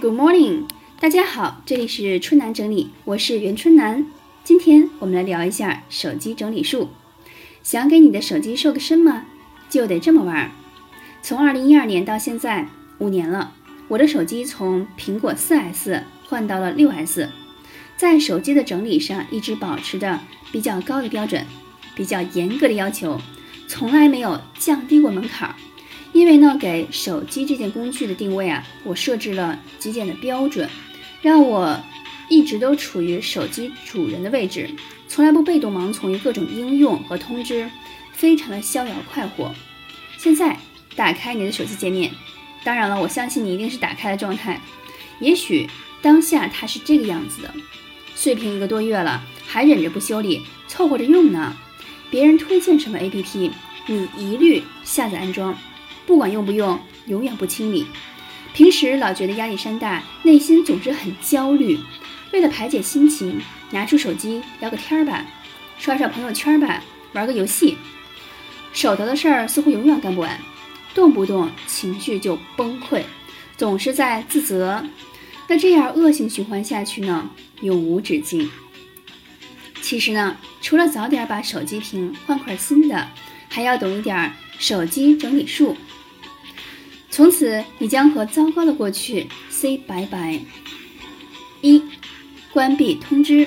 Good morning，大家好，这里是春楠整理，我是袁春楠。今天我们来聊一下手机整理术。想给你的手机瘦个身吗？就得这么玩。从二零一二年到现在五年了，我的手机从苹果四 S 换到了六 S，在手机的整理上一直保持着比较高的标准，比较严格的要求，从来没有降低过门槛。因为呢，给手机这件工具的定位啊，我设置了极简的标准，让我一直都处于手机主人的位置，从来不被动盲从于各种应用和通知，非常的逍遥快活。现在打开你的手机界面，当然了，我相信你一定是打开的状态。也许当下它是这个样子的，碎屏一个多月了，还忍着不修理，凑合着用呢。别人推荐什么 APP，你一律下载安装。不管用不用，永远不清理。平时老觉得压力山大，内心总是很焦虑。为了排解心情，拿出手机聊个天儿吧，刷刷朋友圈吧，玩个游戏。手头的事儿似乎永远干不完，动不动情绪就崩溃，总是在自责。那这样恶性循环下去呢，永无止境。其实呢，除了早点把手机屏换块新的，还要懂一点手机整理术。从此，你将和糟糕的过去 say 拜拜。一、关闭通知，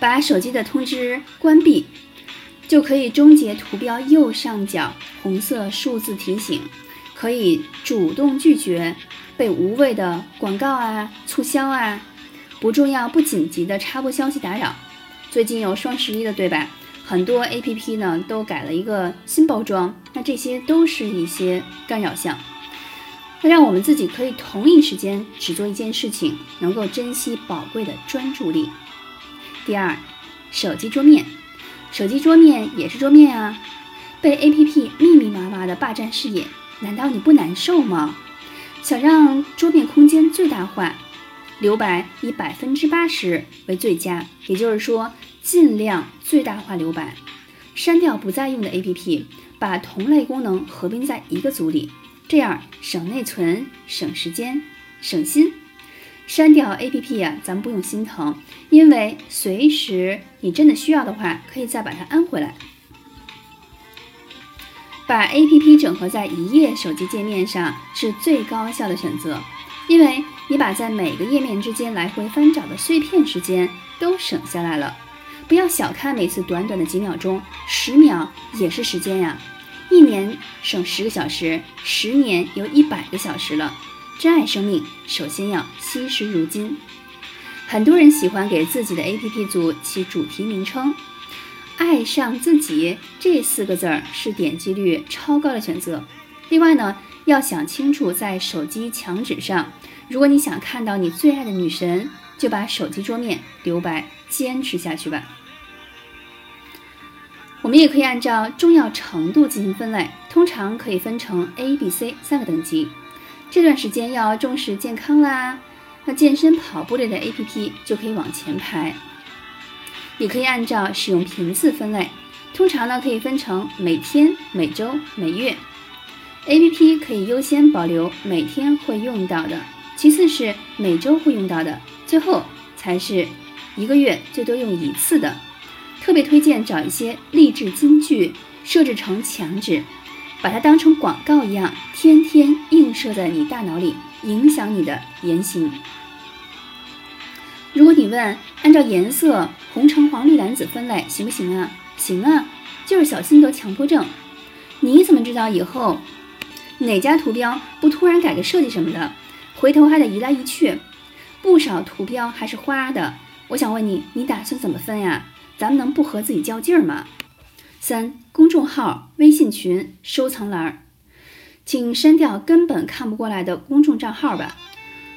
把手机的通知关闭，就可以终结图标右上角红色数字提醒，可以主动拒绝被无谓的广告啊、促销啊、不重要、不紧急的插播消息打扰。最近有双十一的，对吧？很多 APP 呢都改了一个新包装，那这些都是一些干扰项。它让我们自己可以同一时间只做一件事情，能够珍惜宝贵的专注力。第二，手机桌面，手机桌面也是桌面啊，被 APP 密密麻麻的霸占视野，难道你不难受吗？想让桌面空间最大化，留白以百分之八十为最佳，也就是说尽量最大化留白，删掉不再用的 APP，把同类功能合并在一个组里。这样省内存、省时间、省心。删掉 APP 呀，咱们不用心疼，因为随时你真的需要的话，可以再把它安回来。把 APP 整合在一页手机界面上是最高效的选择，因为你把在每个页面之间来回翻找的碎片时间都省下来了。不要小看每次短短的几秒钟，十秒也是时间呀。一年省十个小时，十年有一百个小时了。珍爱生命，首先要惜时如金。很多人喜欢给自己的 APP 组起主题名称，“爱上自己”这四个字儿是点击率超高的选择。另外呢，要想清楚，在手机墙纸上，如果你想看到你最爱的女神，就把手机桌面留白，坚持下去吧。我们也可以按照重要程度进行分类，通常可以分成 A、B、C 三个等级。这段时间要重视健康啦，那健身跑步类的 APP 就可以往前排。也可以按照使用频次分类，通常呢可以分成每天、每周、每月。APP 可以优先保留每天会用到的，其次是每周会用到的，最后才是一个月最多用一次的。特别推荐找一些励志金句，设置成墙纸，把它当成广告一样，天天映射在你大脑里，影响你的言行。如果你问按照颜色红橙黄绿蓝紫分类行不行啊？行啊，就是小心得强迫症。你怎么知道以后哪家图标不突然改个设计什么的，回头还得移来移去？不少图标还是花的。我想问你，你打算怎么分呀？咱们能不和自己较劲儿吗？三公众号、微信群收藏栏，请删掉根本看不过来的公众账号吧。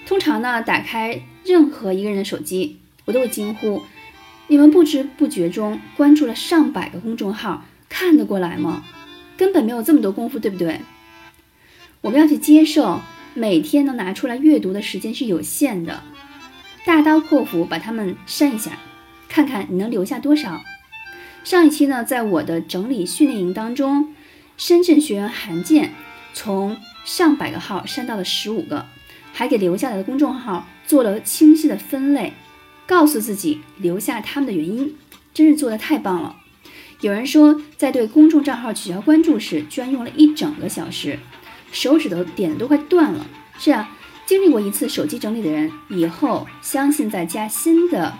通常呢，打开任何一个人的手机，我都会惊呼：你们不知不觉中关注了上百个公众号，看得过来吗？根本没有这么多功夫，对不对？我们要去接受，每天能拿出来阅读的时间是有限的，大刀阔斧把它们删一下。看看你能留下多少。上一期呢，在我的整理训练营当中，深圳学员韩建从上百个号删到了十五个，还给留下来的公众号做了清晰的分类，告诉自己留下他们的原因，真是做的太棒了。有人说，在对公众账号取消关注时，居然用了一整个小时，手指头点的都快断了。是啊，经历过一次手机整理的人，以后相信在加新的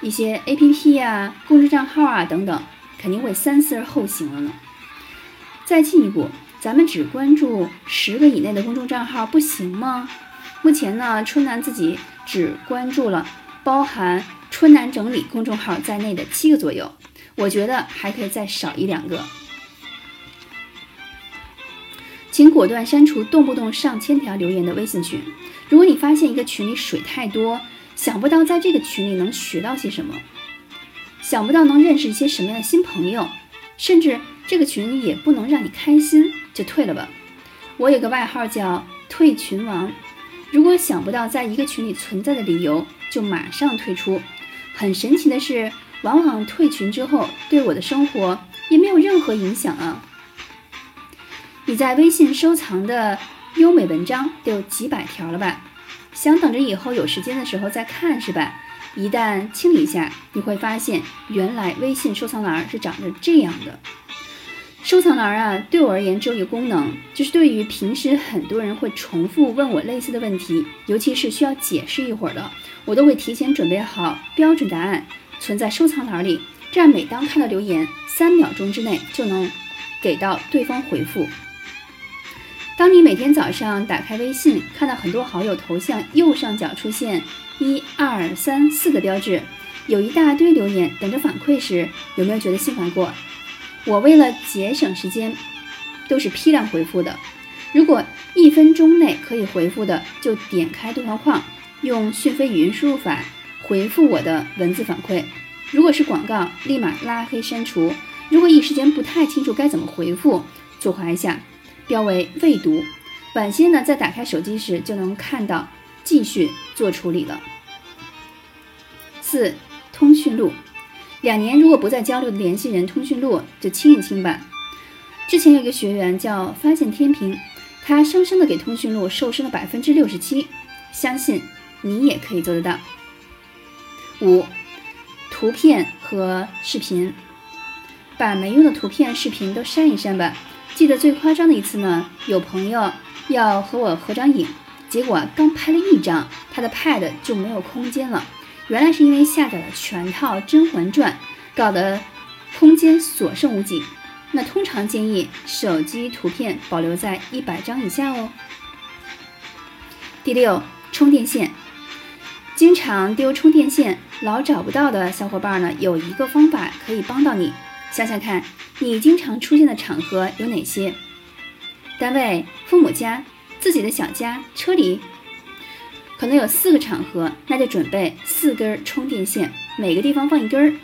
一些 APP 啊、公众账号啊等等，肯定会三思而后行了呢。再进一步，咱们只关注十个以内的公众账号不行吗？目前呢，春楠自己只关注了包含“春楠整理”公众号在内的七个左右。我觉得还可以再少一两个，请果断删除动不动上千条留言的微信群。如果你发现一个群里水太多，想不到在这个群里能学到些什么，想不到能认识一些什么样的新朋友，甚至这个群也不能让你开心，就退了吧。我有个外号叫“退群王”。如果想不到在一个群里存在的理由，就马上退出。很神奇的是。往往退群之后，对我的生活也没有任何影响啊！你在微信收藏的优美文章都有几百条了吧？想等着以后有时间的时候再看是吧？一旦清理一下，你会发现原来微信收藏栏是长着这样的。收藏栏啊，对我而言只有一个功能，就是对于平时很多人会重复问我类似的问题，尤其是需要解释一会儿的，我都会提前准备好标准答案。存在收藏栏里，这样每当看到留言，三秒钟之内就能给到对方回复。当你每天早上打开微信，看到很多好友头像右上角出现一二三四的标志，有一大堆留言等着反馈时，有没有觉得心烦过？我为了节省时间，都是批量回复的。如果一分钟内可以回复的，就点开对话框，用讯飞语音输入法。回复我的文字反馈，如果是广告，立马拉黑删除。如果一时间不太清楚该怎么回复，左滑一下，标为未读。晚些呢，在打开手机时就能看到，继续做处理了。四、通讯录，两年如果不再交流的联系人通讯录就清一清吧。之前有一个学员叫发现天平，他生生的给通讯录瘦身了百分之六十七，相信你也可以做得到。五，图片和视频，把没用的图片、视频都删一删吧。记得最夸张的一次呢，有朋友要和我合张影，结果刚拍了一张，他的 Pad 就没有空间了。原来是因为下载了全套《甄嬛传》，搞得空间所剩无几。那通常建议手机图片保留在一百张以下哦。第六，充电线。经常丢充电线，老找不到的小伙伴呢，有一个方法可以帮到你。想想看，你经常出现的场合有哪些？单位、父母家、自己的小家、车里，可能有四个场合，那就准备四根充电线，每个地方放一根儿。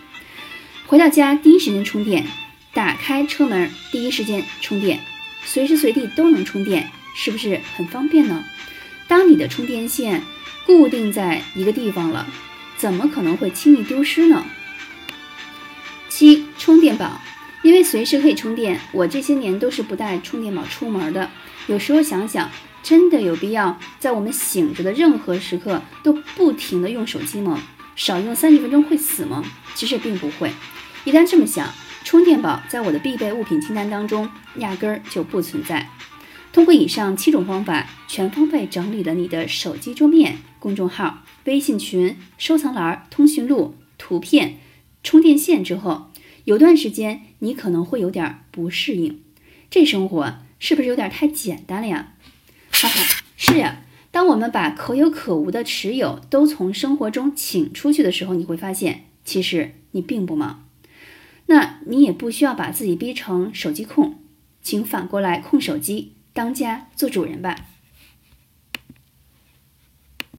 回到家第一时间充电，打开车门第一时间充电，随时随地都能充电，是不是很方便呢？当你的充电线。固定在一个地方了，怎么可能会轻易丢失呢？七充电宝，因为随时可以充电，我这些年都是不带充电宝出门的。有时候想想，真的有必要在我们醒着的任何时刻都不停的用手机吗？少用三十分钟会死吗？其实并不会。一旦这么想，充电宝在我的必备物品清单当中压根儿就不存在。通过以上七种方法，全方位整理了你的手机桌面、公众号、微信群、收藏栏、通讯录、图片、充电线之后，有段时间你可能会有点不适应，这生活是不是有点太简单了呀？哈哈，是呀。当我们把可有可无的持有都从生活中请出去的时候，你会发现，其实你并不忙。那你也不需要把自己逼成手机控，请反过来控手机。当家做主人吧。